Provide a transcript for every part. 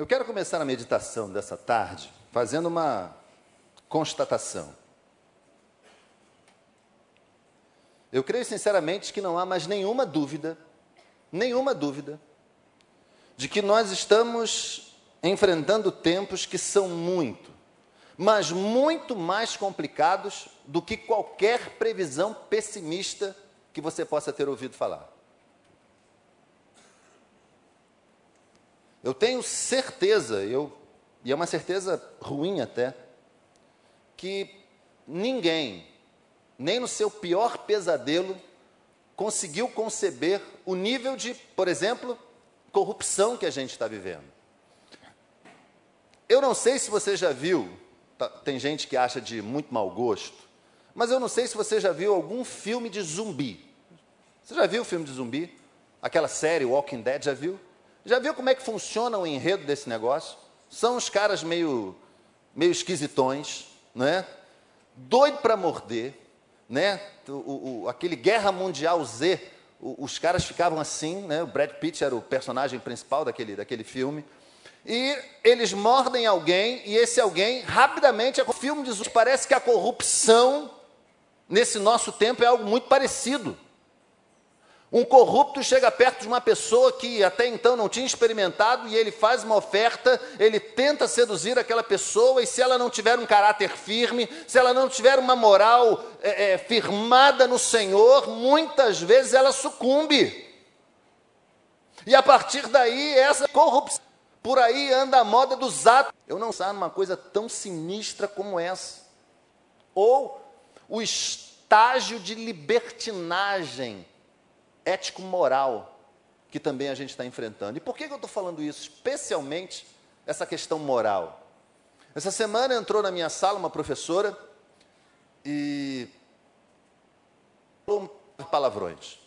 Eu quero começar a meditação dessa tarde fazendo uma constatação. Eu creio sinceramente que não há mais nenhuma dúvida, nenhuma dúvida, de que nós estamos enfrentando tempos que são muito, mas muito mais complicados do que qualquer previsão pessimista que você possa ter ouvido falar. Eu tenho certeza, eu, e é uma certeza ruim até, que ninguém, nem no seu pior pesadelo, conseguiu conceber o nível de, por exemplo, corrupção que a gente está vivendo. Eu não sei se você já viu, tá, tem gente que acha de muito mau gosto, mas eu não sei se você já viu algum filme de zumbi. Você já viu o filme de zumbi? Aquela série Walking Dead, já viu? Já viu como é que funciona o enredo desse negócio? São os caras meio, meio esquisitões, não é? Doido para morder, né? O, o, aquele Guerra Mundial Z, o, os caras ficavam assim, né? O Brad Pitt era o personagem principal daquele, daquele filme. E eles mordem alguém, e esse alguém, rapidamente, o filme diz, parece que a corrupção, nesse nosso tempo, é algo muito parecido. Um corrupto chega perto de uma pessoa que até então não tinha experimentado e ele faz uma oferta, ele tenta seduzir aquela pessoa, e se ela não tiver um caráter firme, se ela não tiver uma moral é, é, firmada no Senhor, muitas vezes ela sucumbe. E a partir daí, essa corrupção, por aí anda a moda dos atos. Eu não sei numa coisa tão sinistra como essa. Ou o estágio de libertinagem ético-moral que também a gente está enfrentando. E por que, que eu estou falando isso? Especialmente essa questão moral. Essa semana entrou na minha sala uma professora e falou palavrões.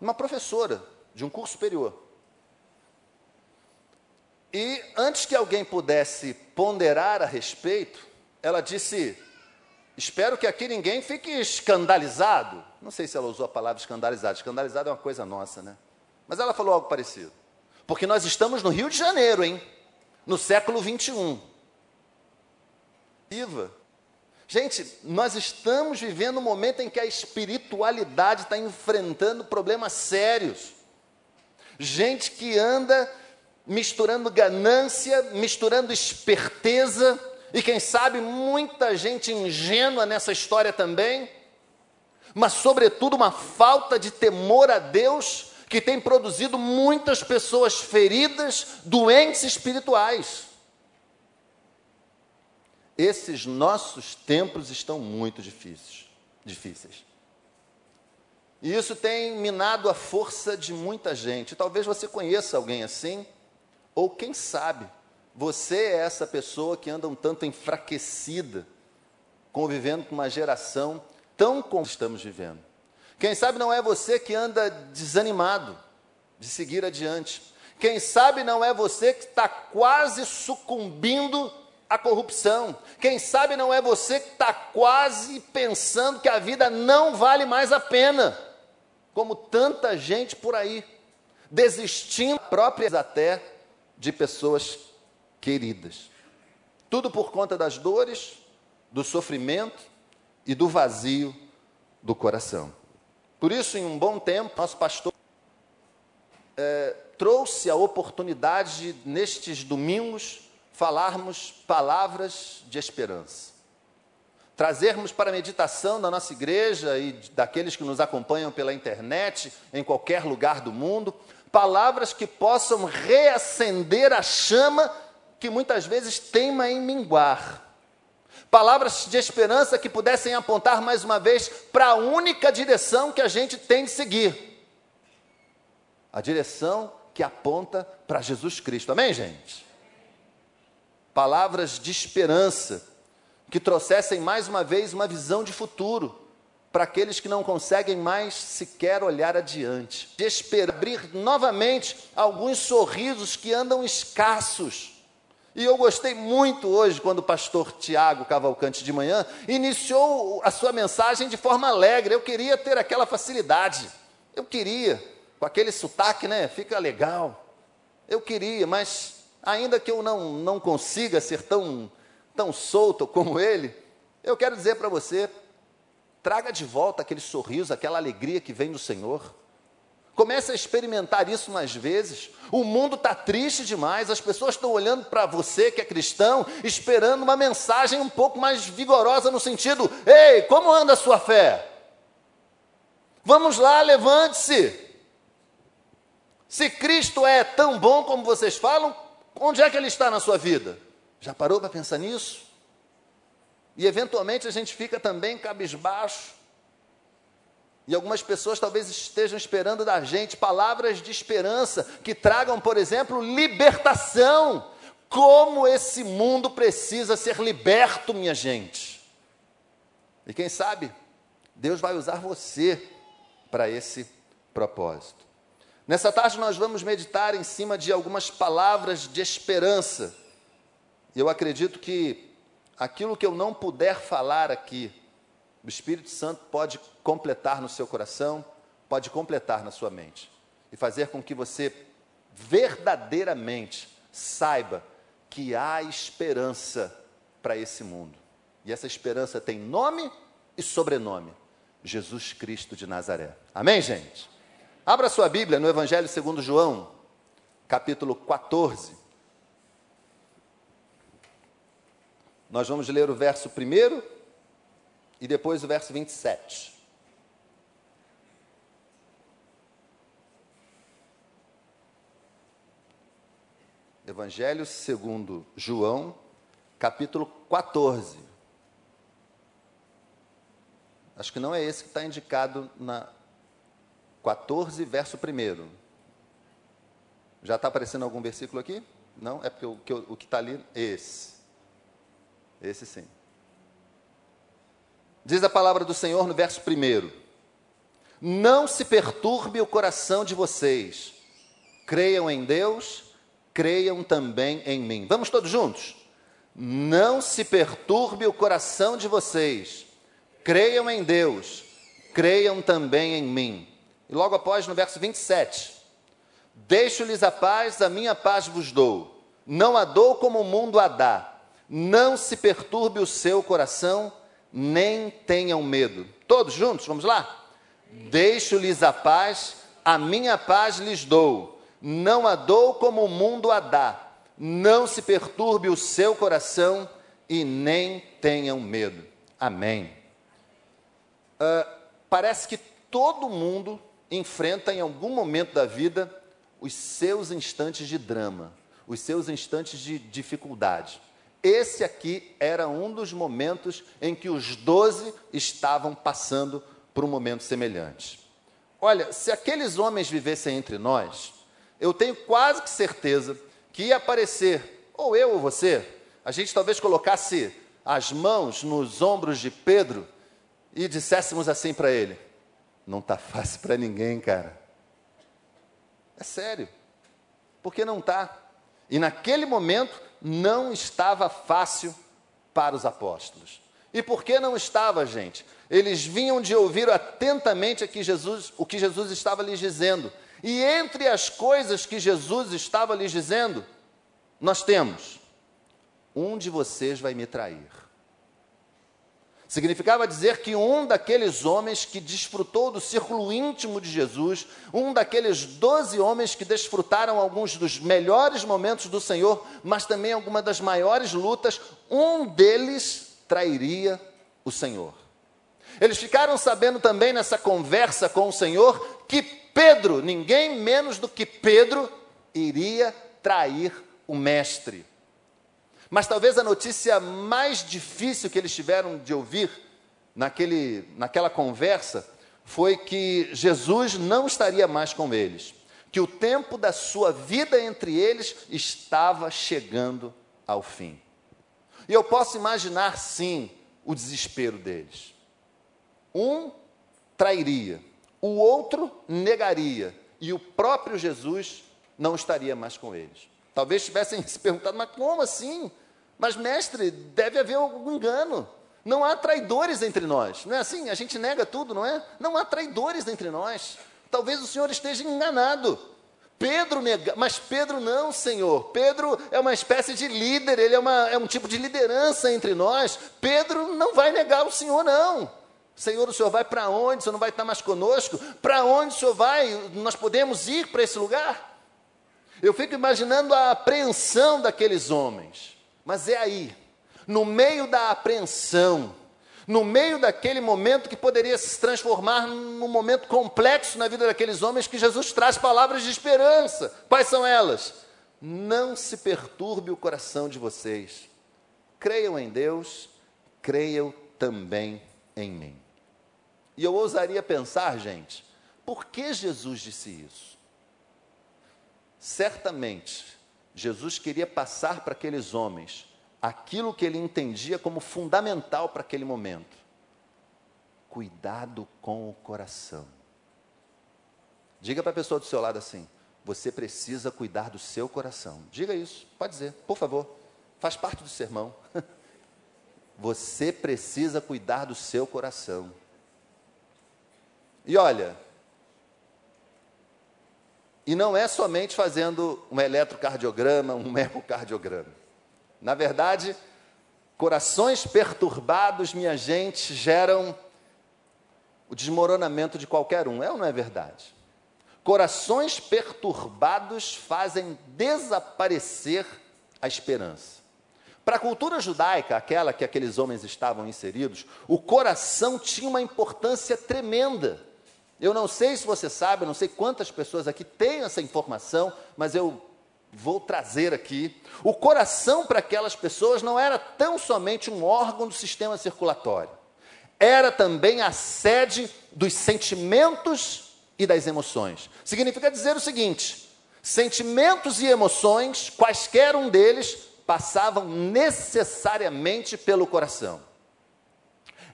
Uma professora de um curso superior. E antes que alguém pudesse ponderar a respeito, ela disse: Espero que aqui ninguém fique escandalizado. Não sei se ela usou a palavra escandalizado. Escandalizado é uma coisa nossa, né? Mas ela falou algo parecido. Porque nós estamos no Rio de Janeiro, hein? No século 21. Viva. Gente, nós estamos vivendo um momento em que a espiritualidade está enfrentando problemas sérios. Gente que anda misturando ganância, misturando esperteza, e quem sabe muita gente ingênua nessa história também, mas, sobretudo, uma falta de temor a Deus que tem produzido muitas pessoas feridas, doentes espirituais. Esses nossos tempos estão muito difíceis, difíceis. E isso tem minado a força de muita gente. Talvez você conheça alguém assim, ou quem sabe, você é essa pessoa que anda um tanto enfraquecida, convivendo com uma geração tão como estamos vivendo. Quem sabe não é você que anda desanimado de seguir adiante. Quem sabe não é você que está quase sucumbindo à corrupção. Quem sabe não é você que está quase pensando que a vida não vale mais a pena, como tanta gente por aí, desistindo próprias até de pessoas queridas. Tudo por conta das dores, do sofrimento e do vazio do coração. Por isso, em um bom tempo, nosso pastor é, trouxe a oportunidade de, nestes domingos, falarmos palavras de esperança. Trazermos para a meditação da nossa igreja e daqueles que nos acompanham pela internet, em qualquer lugar do mundo, palavras que possam reacender a chama que muitas vezes teima em minguar. Palavras de esperança que pudessem apontar mais uma vez para a única direção que a gente tem de seguir. A direção que aponta para Jesus Cristo. Amém, gente? Palavras de esperança que trouxessem mais uma vez uma visão de futuro para aqueles que não conseguem mais sequer olhar adiante. De esperar abrir novamente alguns sorrisos que andam escassos e eu gostei muito hoje quando o pastor Tiago Cavalcante de manhã iniciou a sua mensagem de forma alegre. Eu queria ter aquela facilidade. Eu queria, com aquele sotaque, né? Fica legal. Eu queria, mas ainda que eu não, não consiga ser tão, tão solto como ele, eu quero dizer para você: traga de volta aquele sorriso, aquela alegria que vem do Senhor. Comece a experimentar isso mais vezes. O mundo está triste demais, as pessoas estão olhando para você que é cristão, esperando uma mensagem um pouco mais vigorosa no sentido: ei, como anda a sua fé? Vamos lá, levante-se. Se Cristo é tão bom como vocês falam, onde é que ele está na sua vida? Já parou para pensar nisso? E eventualmente a gente fica também cabisbaixo e algumas pessoas talvez estejam esperando da gente palavras de esperança que tragam, por exemplo, libertação. Como esse mundo precisa ser liberto, minha gente. E quem sabe, Deus vai usar você para esse propósito. Nessa tarde nós vamos meditar em cima de algumas palavras de esperança. E eu acredito que aquilo que eu não puder falar aqui, o Espírito Santo pode completar no seu coração, pode completar na sua mente e fazer com que você verdadeiramente saiba que há esperança para esse mundo. E essa esperança tem nome e sobrenome: Jesus Cristo de Nazaré. Amém, gente? Abra sua Bíblia no Evangelho segundo João, capítulo 14. Nós vamos ler o verso primeiro e depois o verso 27. Evangelho segundo João, capítulo 14. Acho que não é esse que está indicado na 14, verso 1. Já está aparecendo algum versículo aqui? Não? É porque o, que está ali é esse. Esse sim. Diz a palavra do Senhor no verso 1: Não se perturbe o coração de vocês, creiam em Deus, creiam também em mim. Vamos todos juntos? Não se perturbe o coração de vocês, creiam em Deus, creiam também em mim. E logo após, no verso 27, Deixo-lhes a paz, a minha paz vos dou. Não a dou como o mundo a dá. Não se perturbe o seu coração, nem tenham medo. Todos juntos, vamos lá? Deixo-lhes a paz, a minha paz lhes dou. Não a dou como o mundo a dá. Não se perturbe o seu coração e nem tenham medo. Amém. Uh, parece que todo mundo enfrenta em algum momento da vida os seus instantes de drama, os seus instantes de dificuldade. Esse aqui era um dos momentos em que os doze estavam passando por um momento semelhante. Olha, se aqueles homens vivessem entre nós, eu tenho quase que certeza que ia aparecer, ou eu ou você, a gente talvez colocasse as mãos nos ombros de Pedro e disséssemos assim para ele: Não está fácil para ninguém, cara. É sério. Porque não está. E naquele momento, não estava fácil para os apóstolos. E por que não estava, gente? Eles vinham de ouvir atentamente Jesus, o que Jesus estava lhes dizendo. E entre as coisas que Jesus estava lhes dizendo, nós temos: um de vocês vai me trair. Significava dizer que um daqueles homens que desfrutou do círculo íntimo de Jesus, um daqueles doze homens que desfrutaram alguns dos melhores momentos do Senhor, mas também alguma das maiores lutas, um deles trairia o Senhor. Eles ficaram sabendo também nessa conversa com o Senhor que Pedro, ninguém menos do que Pedro, iria trair o Mestre. Mas talvez a notícia mais difícil que eles tiveram de ouvir naquele, naquela conversa foi que Jesus não estaria mais com eles, que o tempo da sua vida entre eles estava chegando ao fim. E eu posso imaginar, sim, o desespero deles. Um trairia, o outro negaria, e o próprio Jesus não estaria mais com eles. Talvez tivessem se perguntado, mas como assim? Mas, mestre, deve haver algum engano. Não há traidores entre nós. Não é assim? A gente nega tudo, não é? Não há traidores entre nós. Talvez o Senhor esteja enganado. Pedro nega, mas Pedro não, Senhor. Pedro é uma espécie de líder, ele é, uma, é um tipo de liderança entre nós. Pedro não vai negar o Senhor, não. Senhor, o Senhor vai para onde? O Senhor não vai estar mais conosco? Para onde o Senhor vai? Nós podemos ir para esse lugar? Eu fico imaginando a apreensão daqueles homens. Mas é aí, no meio da apreensão, no meio daquele momento que poderia se transformar num momento complexo na vida daqueles homens, que Jesus traz palavras de esperança. Quais são elas? Não se perturbe o coração de vocês. Creiam em Deus, creiam também em mim. E eu ousaria pensar, gente, por que Jesus disse isso? Certamente, Jesus queria passar para aqueles homens aquilo que ele entendia como fundamental para aquele momento. Cuidado com o coração. Diga para a pessoa do seu lado assim: você precisa cuidar do seu coração. Diga isso, pode dizer, por favor. Faz parte do sermão. Você precisa cuidar do seu coração. E olha, e não é somente fazendo um eletrocardiograma, um ecocardiograma. Na verdade, corações perturbados, minha gente, geram o desmoronamento de qualquer um. É ou não é verdade? Corações perturbados fazem desaparecer a esperança. Para a cultura judaica, aquela que aqueles homens estavam inseridos, o coração tinha uma importância tremenda. Eu não sei se você sabe, eu não sei quantas pessoas aqui têm essa informação, mas eu vou trazer aqui. O coração para aquelas pessoas não era tão somente um órgão do sistema circulatório, era também a sede dos sentimentos e das emoções. Significa dizer o seguinte: sentimentos e emoções, quaisquer um deles, passavam necessariamente pelo coração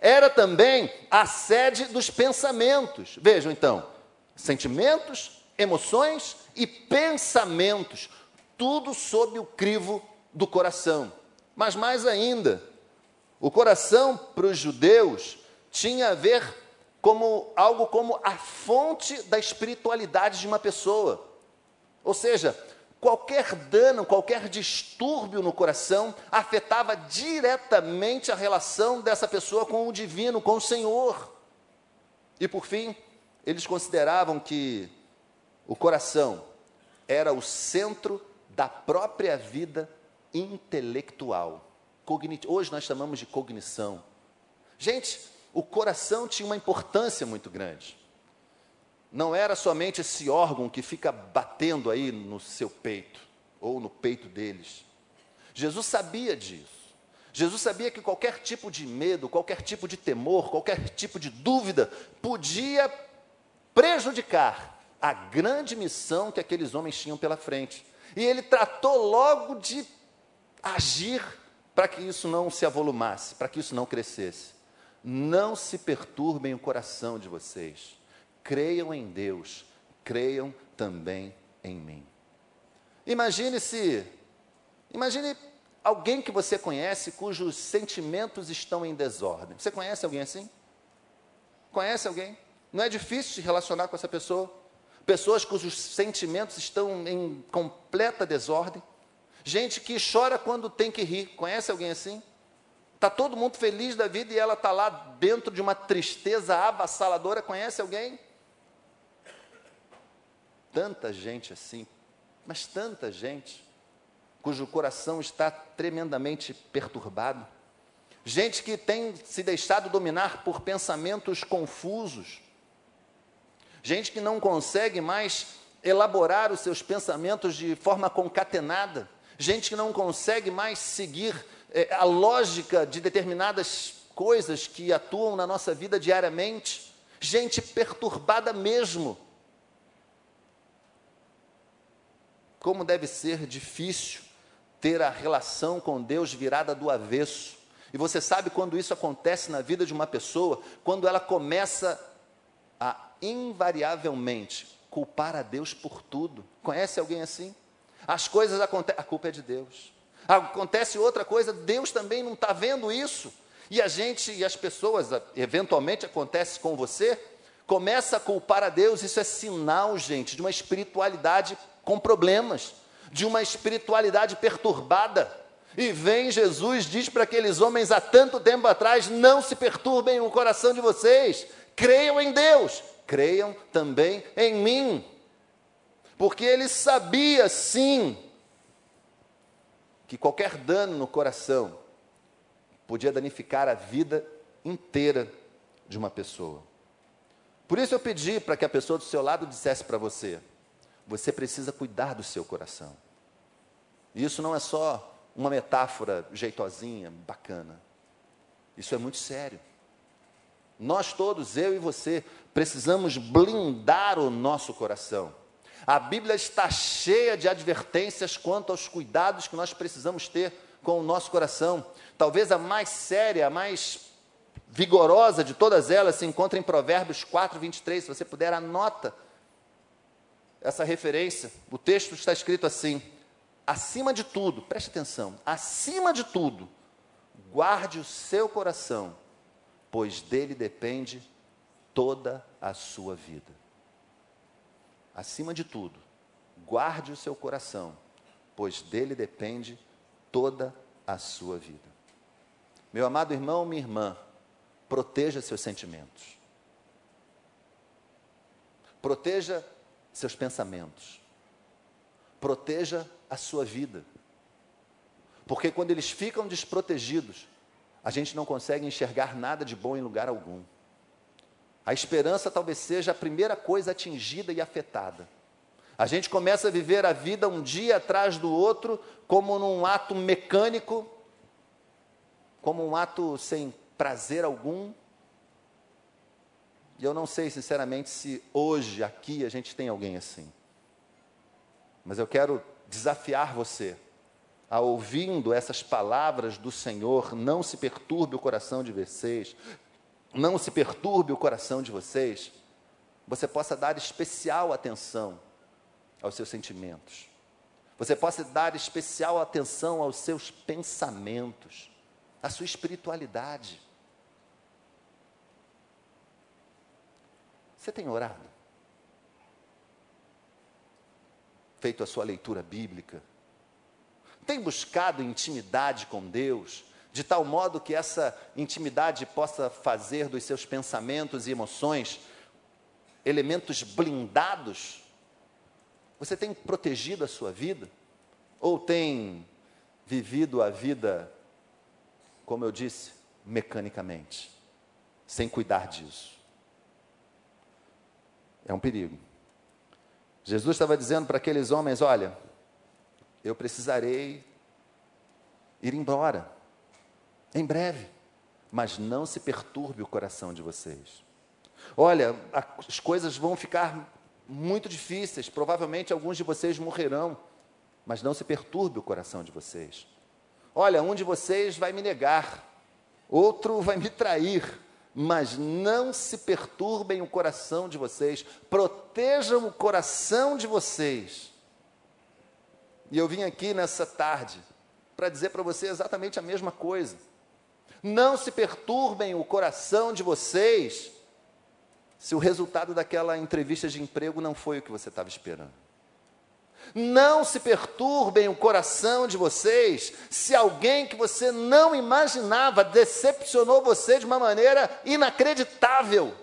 era também a sede dos pensamentos. Vejam então, sentimentos, emoções e pensamentos, tudo sob o crivo do coração. Mas mais ainda, o coração para os judeus tinha a ver como algo como a fonte da espiritualidade de uma pessoa. Ou seja, qualquer dano, qualquer distúrbio no coração afetava diretamente a relação dessa pessoa com o divino, com o Senhor. E por fim, eles consideravam que o coração era o centro da própria vida intelectual. Hoje nós chamamos de cognição. Gente, o coração tinha uma importância muito grande não era somente esse órgão que fica batendo aí no seu peito, ou no peito deles. Jesus sabia disso. Jesus sabia que qualquer tipo de medo, qualquer tipo de temor, qualquer tipo de dúvida podia prejudicar a grande missão que aqueles homens tinham pela frente. E ele tratou logo de agir para que isso não se avolumasse, para que isso não crescesse. Não se perturbem o coração de vocês creiam em Deus, creiam também em mim. Imagine se, imagine alguém que você conhece cujos sentimentos estão em desordem. Você conhece alguém assim? Conhece alguém? Não é difícil se relacionar com essa pessoa? Pessoas cujos sentimentos estão em completa desordem. Gente que chora quando tem que rir. Conhece alguém assim? Está todo mundo feliz da vida e ela está lá dentro de uma tristeza avassaladora. Conhece alguém? Tanta gente assim, mas tanta gente, cujo coração está tremendamente perturbado. Gente que tem se deixado dominar por pensamentos confusos. Gente que não consegue mais elaborar os seus pensamentos de forma concatenada. Gente que não consegue mais seguir é, a lógica de determinadas coisas que atuam na nossa vida diariamente. Gente perturbada mesmo como deve ser difícil ter a relação com Deus virada do avesso. E você sabe quando isso acontece na vida de uma pessoa, quando ela começa a invariavelmente culpar a Deus por tudo. Conhece alguém assim? As coisas acontecem, a culpa é de Deus. Acontece outra coisa, Deus também não está vendo isso. E a gente e as pessoas, eventualmente acontece com você, começa a culpar a Deus, isso é sinal, gente, de uma espiritualidade com problemas, de uma espiritualidade perturbada. E vem Jesus, diz para aqueles homens há tanto tempo atrás: não se perturbem o coração de vocês, creiam em Deus, creiam também em mim. Porque ele sabia sim que qualquer dano no coração podia danificar a vida inteira de uma pessoa. Por isso eu pedi para que a pessoa do seu lado dissesse para você: você precisa cuidar do seu coração. E isso não é só uma metáfora jeitosinha, bacana. Isso é muito sério. Nós todos, eu e você, precisamos blindar o nosso coração. A Bíblia está cheia de advertências quanto aos cuidados que nós precisamos ter com o nosso coração. Talvez a mais séria, a mais vigorosa de todas elas se encontra em Provérbios 4, 23. Se você puder, anota essa referência. O texto está escrito assim: acima de tudo, preste atenção, acima de tudo, guarde o seu coração, pois dele depende toda a sua vida. Acima de tudo, guarde o seu coração, pois dele depende toda a sua vida. Meu amado irmão, minha irmã, proteja seus sentimentos. Proteja seus pensamentos. Proteja a sua vida. Porque quando eles ficam desprotegidos, a gente não consegue enxergar nada de bom em lugar algum. A esperança talvez seja a primeira coisa atingida e afetada. A gente começa a viver a vida um dia atrás do outro, como num ato mecânico, como um ato sem prazer algum. E eu não sei, sinceramente, se hoje aqui a gente tem alguém assim. Mas eu quero desafiar você a ouvindo essas palavras do Senhor, não se perturbe o coração de vocês, não se perturbe o coração de vocês, você possa dar especial atenção aos seus sentimentos. Você possa dar especial atenção aos seus pensamentos, à sua espiritualidade. Você tem orado? Feito a sua leitura bíblica? Tem buscado intimidade com Deus? de tal modo que essa intimidade possa fazer dos seus pensamentos e emoções elementos blindados? Você tem protegido a sua vida? Ou tem vivido a vida, como eu disse, mecanicamente, sem cuidar disso? É um perigo. Jesus estava dizendo para aqueles homens: Olha, eu precisarei ir embora em breve, mas não se perturbe o coração de vocês. Olha, as coisas vão ficar muito difíceis, provavelmente alguns de vocês morrerão, mas não se perturbe o coração de vocês. Olha, um de vocês vai me negar, outro vai me trair, mas não se perturbem o coração de vocês, protejam o coração de vocês. E eu vim aqui nessa tarde para dizer para você exatamente a mesma coisa. Não se perturbem o coração de vocês se o resultado daquela entrevista de emprego não foi o que você estava esperando. Não se perturbem o coração de vocês se alguém que você não imaginava decepcionou você de uma maneira inacreditável.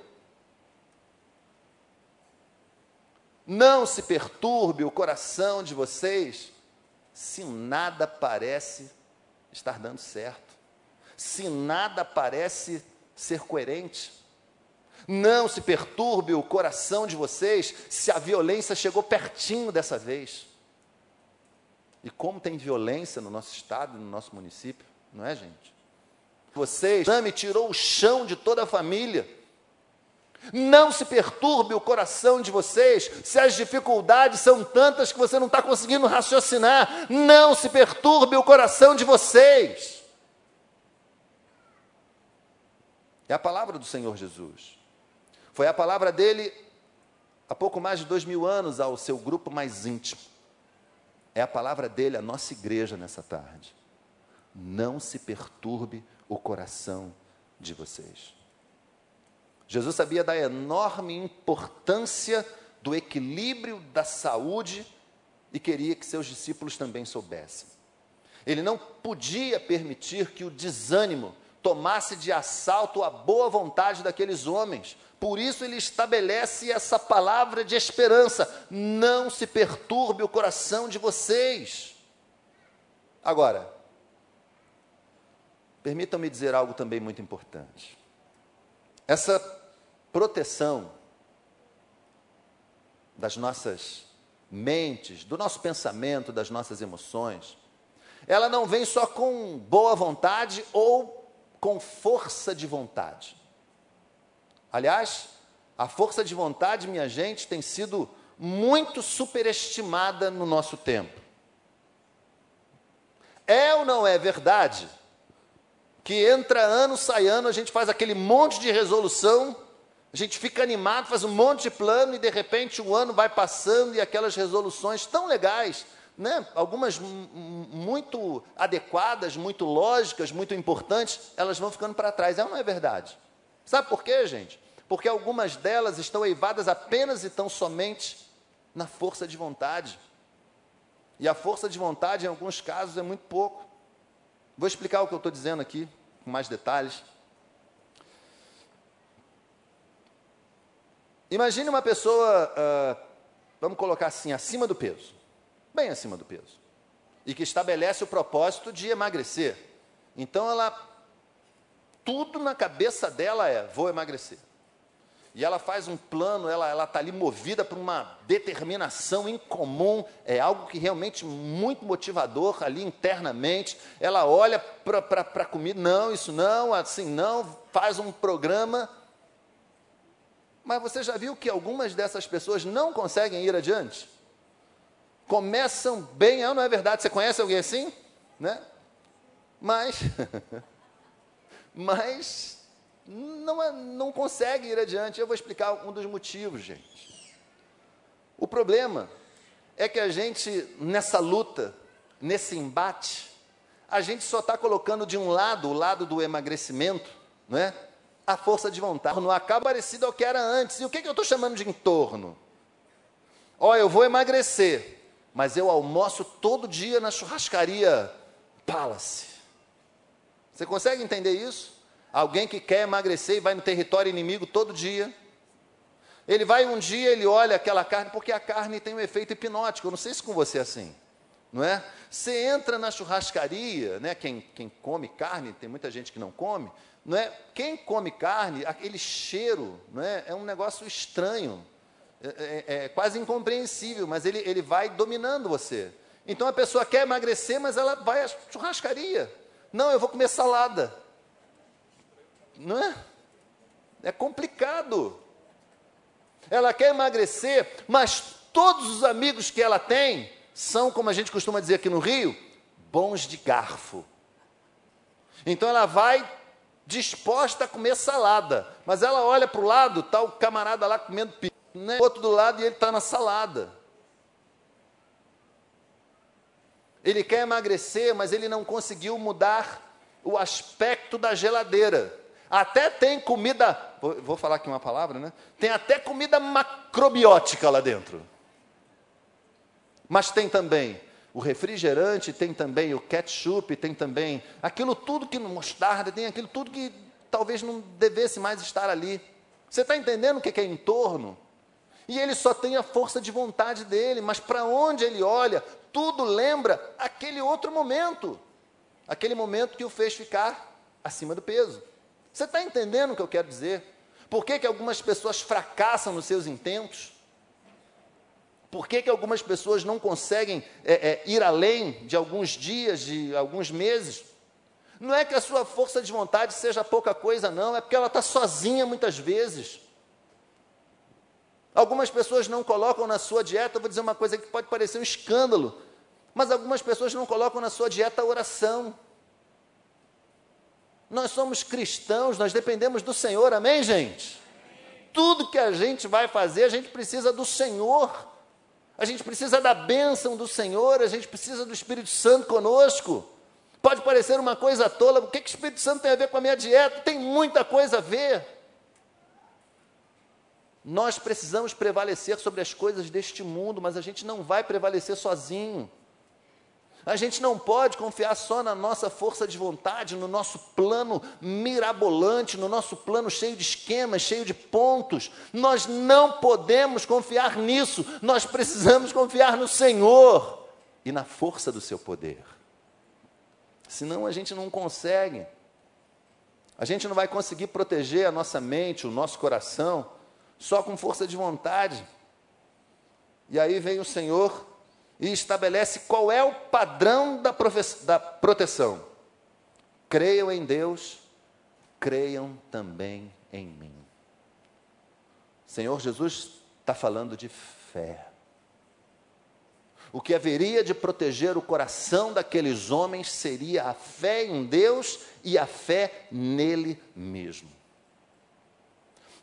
Não se perturbe o coração de vocês se nada parece estar dando certo se nada parece ser coerente. Não se perturbe o coração de vocês se a violência chegou pertinho dessa vez. E como tem violência no nosso estado, no nosso município, não é, gente? Vocês, me tirou o chão de toda a família. Não se perturbe o coração de vocês se as dificuldades são tantas que você não está conseguindo raciocinar. Não se perturbe o coração de vocês. É a palavra do Senhor Jesus. Foi a palavra dele há pouco mais de dois mil anos ao seu grupo mais íntimo. É a palavra dele à nossa igreja nessa tarde. Não se perturbe o coração de vocês. Jesus sabia da enorme importância do equilíbrio da saúde e queria que seus discípulos também soubessem. Ele não podia permitir que o desânimo tomasse de assalto a boa vontade daqueles homens. Por isso ele estabelece essa palavra de esperança: não se perturbe o coração de vocês. Agora, permitam-me dizer algo também muito importante. Essa proteção das nossas mentes, do nosso pensamento, das nossas emoções, ela não vem só com boa vontade ou com força de vontade. Aliás, a força de vontade, minha gente, tem sido muito superestimada no nosso tempo. É ou não é verdade que entra ano, sai ano, a gente faz aquele monte de resolução, a gente fica animado, faz um monte de plano e de repente o ano vai passando e aquelas resoluções tão legais, né? algumas muito adequadas, muito lógicas, muito importantes, elas vão ficando para trás. É ou não é verdade? Sabe por quê, gente? Porque algumas delas estão eivadas apenas e tão somente na força de vontade. E a força de vontade, em alguns casos, é muito pouco. Vou explicar o que eu estou dizendo aqui, com mais detalhes. Imagine uma pessoa, uh, vamos colocar assim, acima do peso, bem acima do peso, e que estabelece o propósito de emagrecer. Então ela, tudo na cabeça dela é: vou emagrecer. E ela faz um plano, ela está ali movida por uma determinação incomum, é algo que realmente muito motivador ali internamente. Ela olha para a comida, não, isso não, assim não, faz um programa. Mas você já viu que algumas dessas pessoas não conseguem ir adiante? Começam bem, não é verdade? Você conhece alguém assim? Né? Mas, mas não, é, não consegue ir adiante. Eu vou explicar um dos motivos, gente. O problema é que a gente, nessa luta, nesse embate, a gente só está colocando de um lado, o lado do emagrecimento, não é? a força de vontade. Não acaba parecido ao que era antes. E o que, que eu estou chamando de entorno? Ó, eu vou emagrecer, mas eu almoço todo dia na churrascaria Palace. Você consegue entender isso? Alguém que quer emagrecer e vai no território inimigo todo dia. Ele vai um dia, ele olha aquela carne, porque a carne tem um efeito hipnótico. Eu não sei se com você é assim, não é? Você entra na churrascaria, né? Quem, quem come carne, tem muita gente que não come, não é? Quem come carne, aquele cheiro, não é? É um negócio estranho, é, é, é quase incompreensível, mas ele, ele vai dominando você. Então a pessoa quer emagrecer, mas ela vai à churrascaria. Não, eu vou comer salada. Não é? É complicado. Ela quer emagrecer, mas todos os amigos que ela tem são, como a gente costuma dizer aqui no Rio, bons de garfo. Então ela vai disposta a comer salada, mas ela olha para o lado, está o camarada lá comendo pizza, né? outro do lado e ele está na salada. Ele quer emagrecer, mas ele não conseguiu mudar o aspecto da geladeira. Até tem comida, vou falar aqui uma palavra, né? Tem até comida macrobiótica lá dentro. Mas tem também o refrigerante, tem também o ketchup, tem também aquilo tudo que mostarda, tem aquilo tudo que talvez não devesse mais estar ali. Você está entendendo o que é entorno? E ele só tem a força de vontade dele, mas para onde ele olha, tudo lembra aquele outro momento. Aquele momento que o fez ficar acima do peso. Você está entendendo o que eu quero dizer? Por que, que algumas pessoas fracassam nos seus intentos? Por que, que algumas pessoas não conseguem é, é, ir além de alguns dias, de alguns meses? Não é que a sua força de vontade seja pouca coisa, não, é porque ela está sozinha muitas vezes. Algumas pessoas não colocam na sua dieta, vou dizer uma coisa que pode parecer um escândalo, mas algumas pessoas não colocam na sua dieta a oração. Nós somos cristãos, nós dependemos do Senhor, amém, gente? Tudo que a gente vai fazer, a gente precisa do Senhor. A gente precisa da bênção do Senhor, a gente precisa do Espírito Santo conosco. Pode parecer uma coisa tola, o que, que o Espírito Santo tem a ver com a minha dieta? Tem muita coisa a ver. Nós precisamos prevalecer sobre as coisas deste mundo, mas a gente não vai prevalecer sozinho. A gente não pode confiar só na nossa força de vontade, no nosso plano mirabolante, no nosso plano cheio de esquemas, cheio de pontos. Nós não podemos confiar nisso. Nós precisamos confiar no Senhor e na força do seu poder. Senão a gente não consegue. A gente não vai conseguir proteger a nossa mente, o nosso coração, só com força de vontade. E aí vem o Senhor e estabelece qual é o padrão da, da proteção. Creiam em Deus, creiam também em mim. Senhor Jesus está falando de fé. O que haveria de proteger o coração daqueles homens seria a fé em Deus e a fé nele mesmo.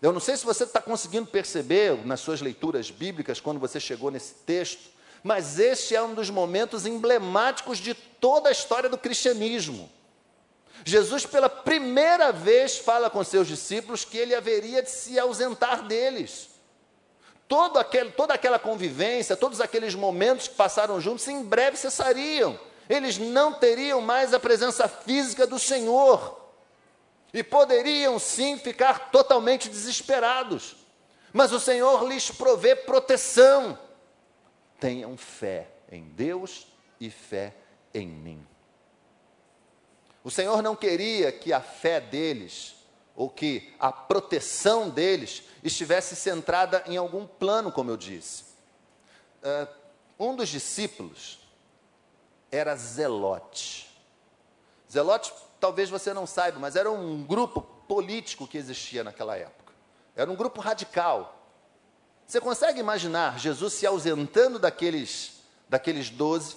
Eu não sei se você está conseguindo perceber nas suas leituras bíblicas, quando você chegou nesse texto, mas este é um dos momentos emblemáticos de toda a história do cristianismo. Jesus, pela primeira vez, fala com seus discípulos que ele haveria de se ausentar deles. Todo aquele, toda aquela convivência, todos aqueles momentos que passaram juntos, em breve cessariam. Eles não teriam mais a presença física do Senhor. E poderiam sim ficar totalmente desesperados. Mas o Senhor lhes provê proteção tenham fé em Deus e fé em mim. O Senhor não queria que a fé deles, ou que a proteção deles, estivesse centrada em algum plano, como eu disse. Uh, um dos discípulos era Zelote. Zelote, talvez você não saiba, mas era um grupo político que existia naquela época. Era um grupo radical você consegue imaginar Jesus se ausentando daqueles, daqueles doze,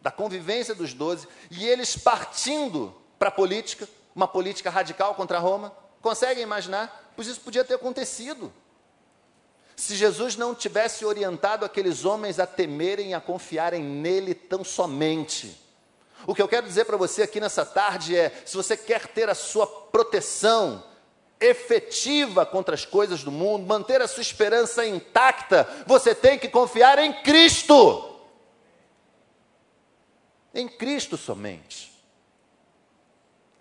da convivência dos doze, e eles partindo para a política, uma política radical contra Roma? Conseguem imaginar? Pois isso podia ter acontecido. Se Jesus não tivesse orientado aqueles homens a temerem e a confiarem nele tão somente. O que eu quero dizer para você aqui nessa tarde é: se você quer ter a sua proteção, efetiva contra as coisas do mundo, manter a sua esperança intacta, você tem que confiar em Cristo. Em Cristo somente.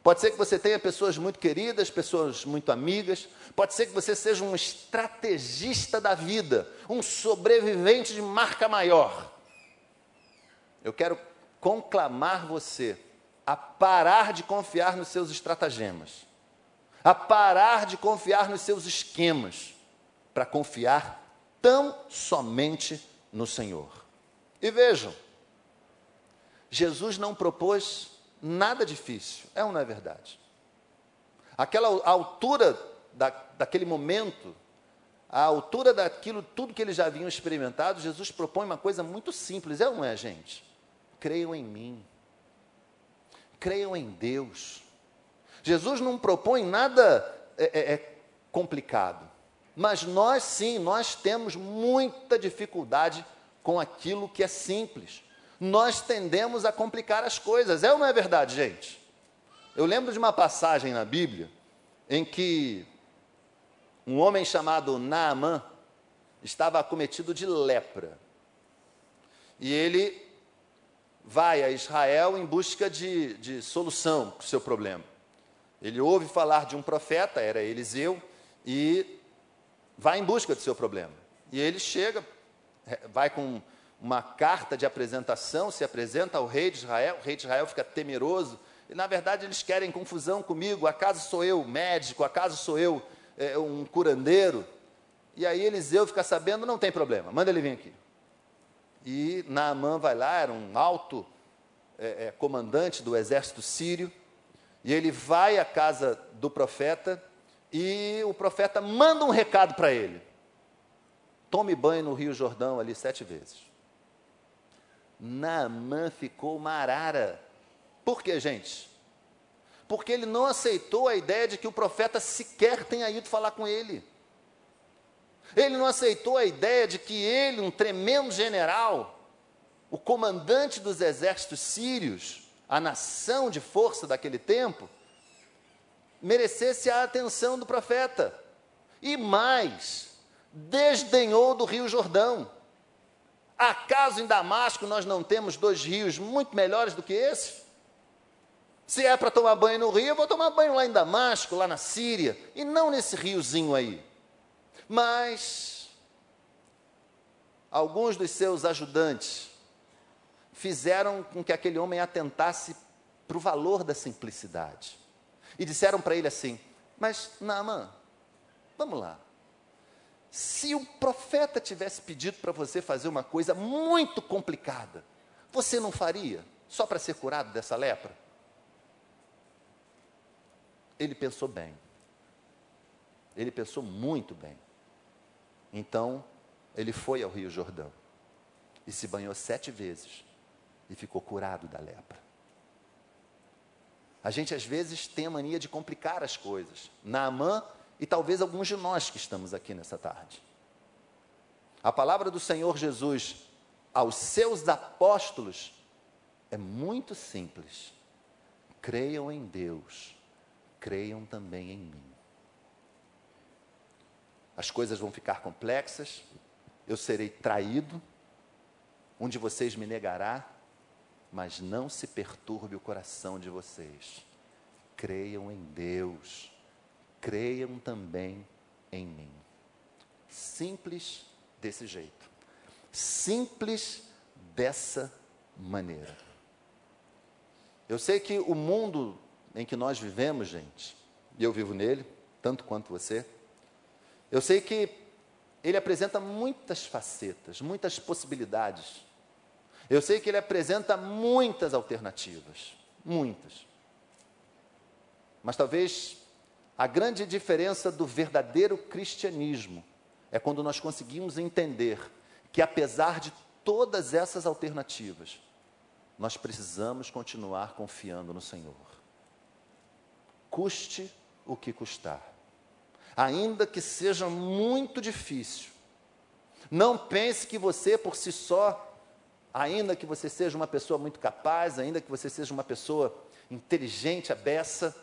Pode ser que você tenha pessoas muito queridas, pessoas muito amigas, pode ser que você seja um estrategista da vida, um sobrevivente de marca maior. Eu quero conclamar você a parar de confiar nos seus estratagemas a parar de confiar nos seus esquemas, para confiar tão somente no Senhor. E vejam, Jesus não propôs nada difícil, é ou não é verdade? Aquela altura da, daquele momento, a altura daquilo, tudo que eles já haviam experimentado, Jesus propõe uma coisa muito simples, é ou não é, gente? Creiam em mim, creiam em Deus, Jesus não propõe nada é, é, é, complicado. Mas nós sim, nós temos muita dificuldade com aquilo que é simples. Nós tendemos a complicar as coisas. É ou não é verdade, gente? Eu lembro de uma passagem na Bíblia em que um homem chamado Naamã estava acometido de lepra. E ele vai a Israel em busca de, de solução para o seu problema. Ele ouve falar de um profeta, era Eliseu, e vai em busca do seu problema. E ele chega, vai com uma carta de apresentação, se apresenta ao rei de Israel, o rei de Israel fica temeroso, e na verdade eles querem confusão comigo, acaso sou eu médico, acaso sou eu é, um curandeiro? E aí Eliseu fica sabendo, não tem problema, manda ele vir aqui. E Naamã vai lá, era um alto é, é, comandante do exército sírio, e ele vai à casa do profeta e o profeta manda um recado para ele: tome banho no Rio Jordão ali sete vezes. Naamã ficou uma arara. Por quê, gente? Porque ele não aceitou a ideia de que o profeta sequer tenha ido falar com ele. Ele não aceitou a ideia de que ele, um tremendo general, o comandante dos exércitos sírios, a nação de força daquele tempo, merecesse a atenção do profeta. E mais, desdenhou do Rio Jordão. Acaso em Damasco nós não temos dois rios muito melhores do que esse? Se é para tomar banho no rio, eu vou tomar banho lá em Damasco, lá na Síria, e não nesse riozinho aí. Mas alguns dos seus ajudantes fizeram com que aquele homem atentasse para o valor da simplicidade. E disseram para ele assim: Mas, Naaman, vamos lá. Se o profeta tivesse pedido para você fazer uma coisa muito complicada, você não faria só para ser curado dessa lepra? Ele pensou bem. Ele pensou muito bem. Então, ele foi ao Rio Jordão e se banhou sete vezes e ficou curado da lepra. A gente às vezes tem a mania de complicar as coisas. Naamã e talvez alguns de nós que estamos aqui nessa tarde. A palavra do Senhor Jesus aos seus apóstolos é muito simples. Creiam em Deus, creiam também em mim. As coisas vão ficar complexas, eu serei traído, um de vocês me negará, mas não se perturbe o coração de vocês. Creiam em Deus creiam também em mim. Simples desse jeito. Simples dessa maneira. Eu sei que o mundo em que nós vivemos, gente, e eu vivo nele, tanto quanto você, eu sei que ele apresenta muitas facetas, muitas possibilidades. Eu sei que ele apresenta muitas alternativas, muitas. Mas talvez a grande diferença do verdadeiro cristianismo é quando nós conseguimos entender que, apesar de todas essas alternativas, nós precisamos continuar confiando no Senhor. Custe o que custar. Ainda que seja muito difícil. Não pense que você por si só, ainda que você seja uma pessoa muito capaz, ainda que você seja uma pessoa inteligente, abessa,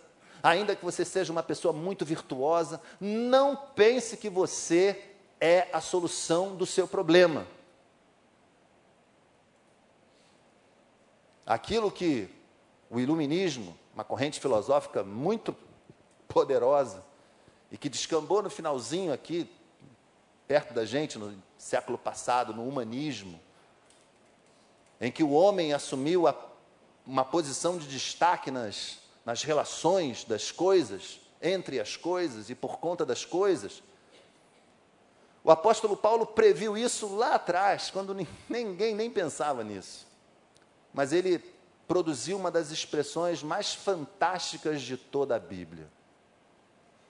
ainda que você seja uma pessoa muito virtuosa, não pense que você é a solução do seu problema. Aquilo que o iluminismo, uma corrente filosófica muito poderosa, e que descambou no finalzinho aqui, perto da gente, no século passado, no humanismo, em que o homem assumiu a, uma posição de destaque nas nas relações das coisas, entre as coisas e por conta das coisas. O apóstolo Paulo previu isso lá atrás, quando ninguém nem pensava nisso. Mas ele produziu uma das expressões mais fantásticas de toda a Bíblia.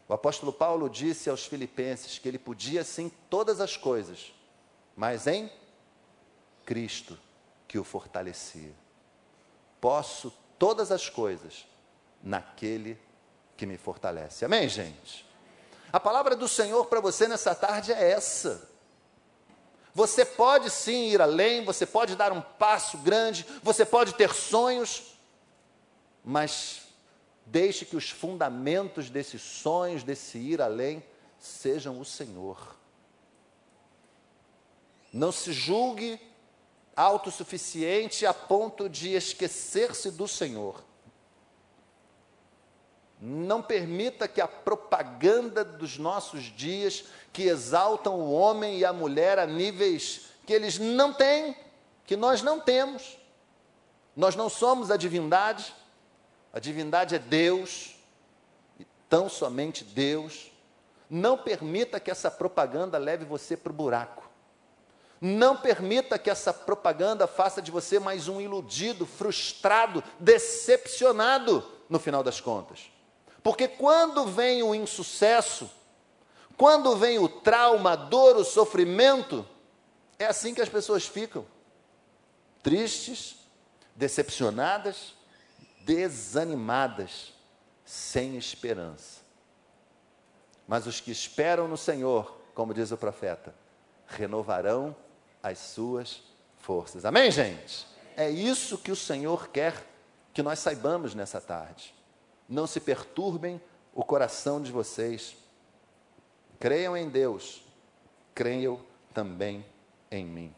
O apóstolo Paulo disse aos filipenses que ele podia sim todas as coisas, mas em Cristo que o fortalecia. Posso todas as coisas naquele que me fortalece. Amém, gente? A palavra do Senhor para você nessa tarde é essa. Você pode sim ir além, você pode dar um passo grande, você pode ter sonhos, mas deixe que os fundamentos desses sonhos, desse ir além, sejam o Senhor. Não se julgue autossuficiente a ponto de esquecer-se do Senhor. Não permita que a propaganda dos nossos dias, que exaltam o homem e a mulher a níveis que eles não têm, que nós não temos. Nós não somos a divindade, a divindade é Deus, e tão somente Deus. Não permita que essa propaganda leve você para o buraco. Não permita que essa propaganda faça de você mais um iludido, frustrado, decepcionado no final das contas. Porque quando vem o insucesso, quando vem o trauma, a dor, o sofrimento, é assim que as pessoas ficam: tristes, decepcionadas, desanimadas, sem esperança. Mas os que esperam no Senhor, como diz o profeta, renovarão as suas forças. Amém, gente? É isso que o Senhor quer que nós saibamos nessa tarde não se perturbem o coração de vocês. Creiam em Deus, creiam também em mim.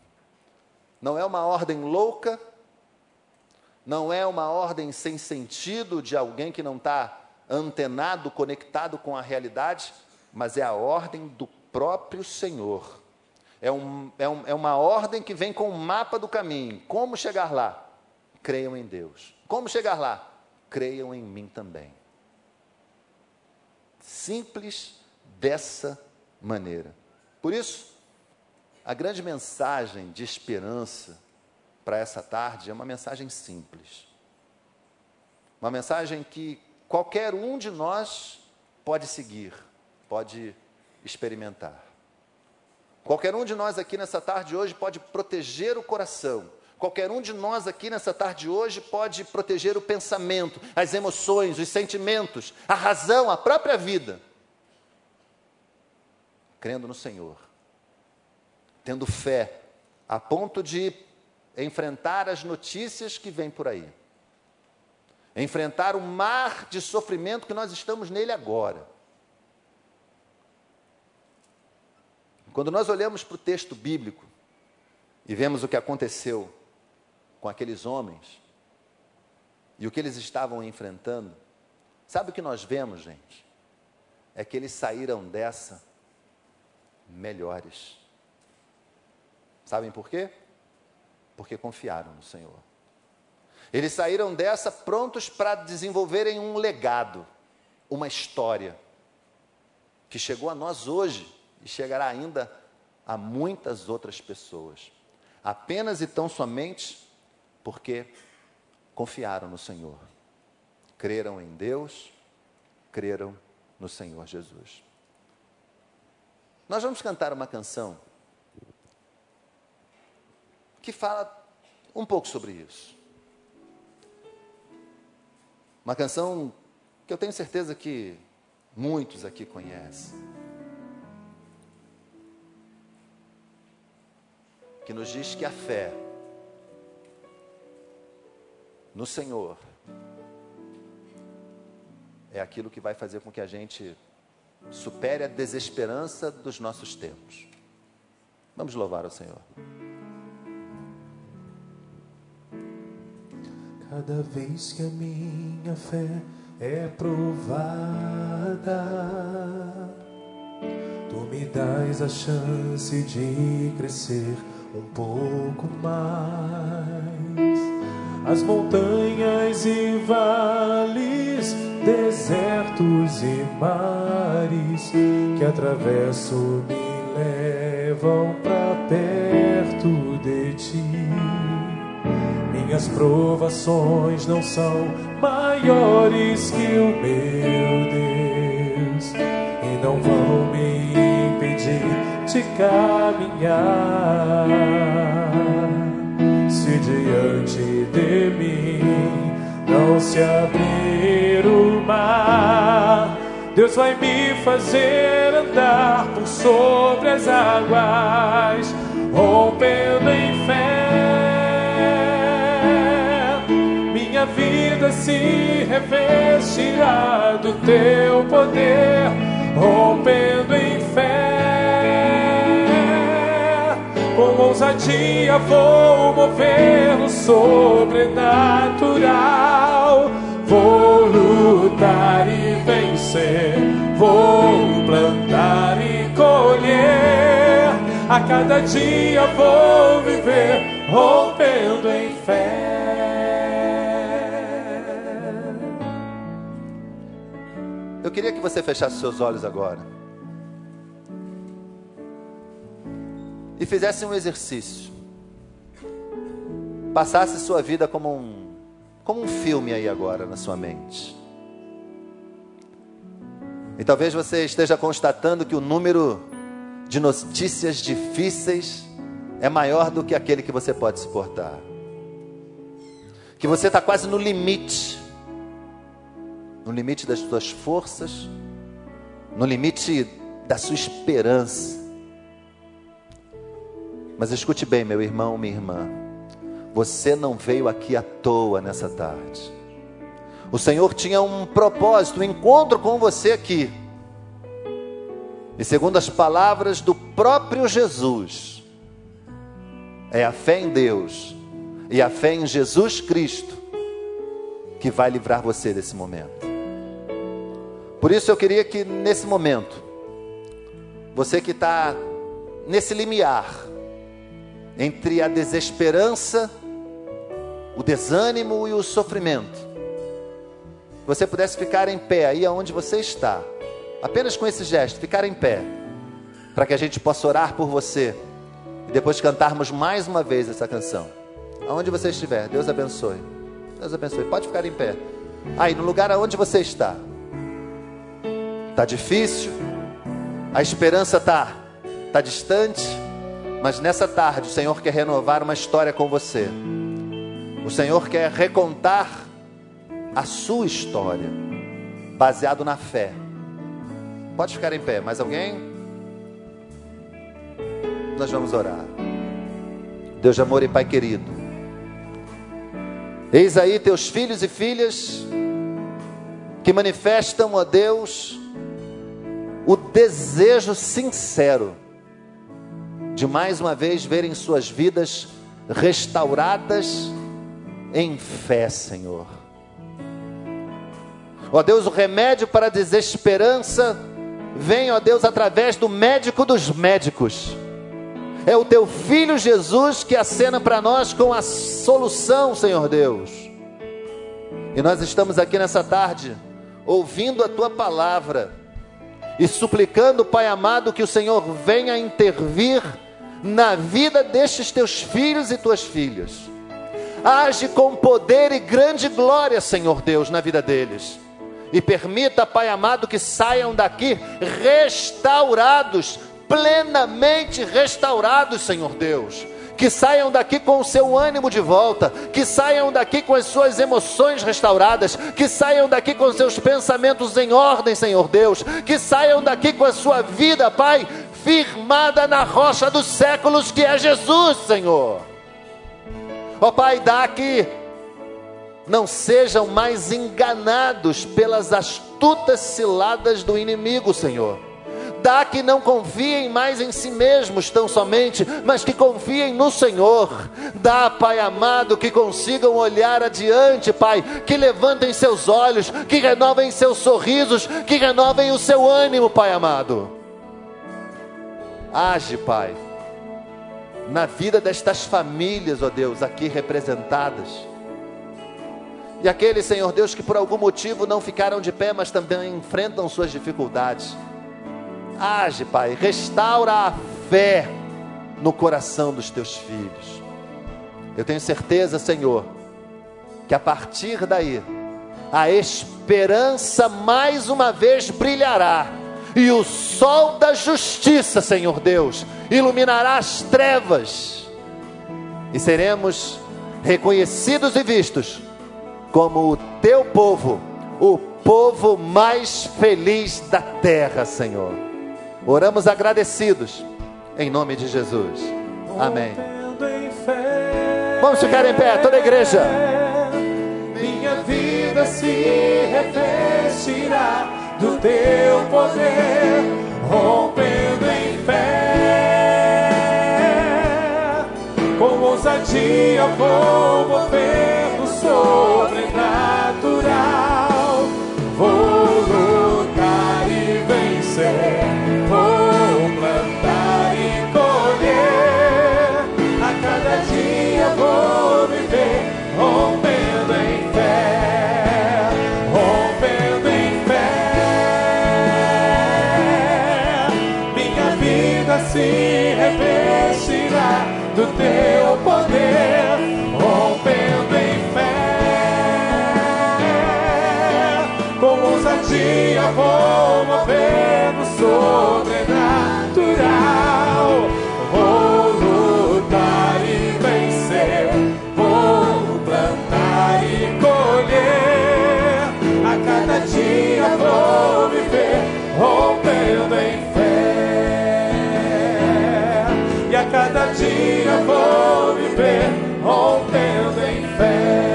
Não é uma ordem louca, não é uma ordem sem sentido de alguém que não está antenado, conectado com a realidade, mas é a ordem do próprio Senhor. É, um, é, um, é uma ordem que vem com o mapa do caminho. Como chegar lá? Creiam em Deus. Como chegar lá? Creiam em mim também. Simples dessa maneira. Por isso, a grande mensagem de esperança para essa tarde é uma mensagem simples. Uma mensagem que qualquer um de nós pode seguir, pode experimentar. Qualquer um de nós aqui nessa tarde hoje pode proteger o coração. Qualquer um de nós aqui nessa tarde hoje pode proteger o pensamento, as emoções, os sentimentos, a razão, a própria vida. Crendo no Senhor tendo fé, a ponto de enfrentar as notícias que vêm por aí. Enfrentar o mar de sofrimento que nós estamos nele agora. Quando nós olhamos para o texto bíblico e vemos o que aconteceu com aqueles homens e o que eles estavam enfrentando, sabe o que nós vemos, gente? É que eles saíram dessa melhores. Sabem por quê? Porque confiaram no Senhor. Eles saíram dessa prontos para desenvolverem um legado, uma história, que chegou a nós hoje e chegará ainda a muitas outras pessoas. Apenas e tão somente porque confiaram no Senhor, creram em Deus, creram no Senhor Jesus. Nós vamos cantar uma canção que fala um pouco sobre isso. Uma canção que eu tenho certeza que muitos aqui conhecem. Que nos diz que a fé no Senhor é aquilo que vai fazer com que a gente supere a desesperança dos nossos tempos. Vamos louvar o Senhor. Cada vez que a minha fé é provada, tu me dás a chance de crescer um pouco mais. As montanhas e vales, desertos e mares que atravesso me levam para perto de ti minhas provações não são maiores que o meu Deus e não vão me impedir de caminhar. Se diante de mim não se abrir o mar, Deus vai me fazer andar por sobre as águas, rompendo em se revestirá do teu poder, rompendo em fé. Com ousadia vou mover no sobrenatural. Vou lutar e vencer, vou plantar e colher. A cada dia vou viver rompendo em fé. Eu queria que você fechasse seus olhos agora. E fizesse um exercício. Passasse sua vida como um como um filme aí agora na sua mente. E talvez você esteja constatando que o número de notícias difíceis é maior do que aquele que você pode suportar. Que você está quase no limite no limite das suas forças, no limite da sua esperança. Mas escute bem, meu irmão, minha irmã, você não veio aqui à toa nessa tarde. O Senhor tinha um propósito, um encontro com você aqui. E segundo as palavras do próprio Jesus, é a fé em Deus e a fé em Jesus Cristo que vai livrar você desse momento. Por isso eu queria que nesse momento, você que está nesse limiar entre a desesperança, o desânimo e o sofrimento, você pudesse ficar em pé aí aonde você está, apenas com esse gesto, ficar em pé, para que a gente possa orar por você e depois cantarmos mais uma vez essa canção. Aonde você estiver, Deus abençoe. Deus abençoe. Pode ficar em pé. Aí, no lugar aonde você está. Está difícil, a esperança está tá distante, mas nessa tarde o Senhor quer renovar uma história com você. O Senhor quer recontar a sua história, baseado na fé. Pode ficar em pé, mais alguém? Nós vamos orar. Deus de amor e Pai querido, eis aí teus filhos e filhas que manifestam, ó Deus, o desejo sincero de mais uma vez verem suas vidas restauradas em fé, Senhor. Ó Deus, o remédio para a desesperança vem, ó Deus, através do médico dos médicos. É o teu filho Jesus que acena para nós com a solução, Senhor Deus. E nós estamos aqui nessa tarde ouvindo a tua palavra e suplicando, Pai amado, que o Senhor venha intervir na vida destes teus filhos e tuas filhas. Age com poder e grande glória, Senhor Deus, na vida deles. E permita, Pai amado, que saiam daqui restaurados, plenamente restaurados, Senhor Deus que saiam daqui com o seu ânimo de volta, que saiam daqui com as suas emoções restauradas, que saiam daqui com seus pensamentos em ordem, Senhor Deus, que saiam daqui com a sua vida, Pai, firmada na rocha dos séculos que é Jesus, Senhor. Ó oh, Pai, dá que não sejam mais enganados pelas astutas ciladas do inimigo, Senhor Dá que não confiem mais em si mesmos tão somente, mas que confiem no Senhor. Dá, Pai amado, que consigam olhar adiante, Pai, que levantem seus olhos, que renovem seus sorrisos, que renovem o seu ânimo, Pai amado. Age, Pai, na vida destas famílias, ó Deus, aqui representadas. E aqueles, Senhor Deus, que por algum motivo não ficaram de pé, mas também enfrentam suas dificuldades. Age, Pai, restaura a fé no coração dos teus filhos. Eu tenho certeza, Senhor, que a partir daí, a esperança mais uma vez brilhará, e o sol da justiça, Senhor Deus, iluminará as trevas, e seremos reconhecidos e vistos como o teu povo, o povo mais feliz da terra, Senhor. Oramos agradecidos, em nome de Jesus. Amém. Vamos ficar em pé, toda a igreja. Minha vida se revestirá do teu poder, rompendo em fé. Com ousadia vou mover no sobrenatural. vou mover no sobrenatural. Vou lutar e vencer, vou plantar e colher. A cada dia vou viver, rompendo em fé. E a cada dia vou viver, rompendo em fé.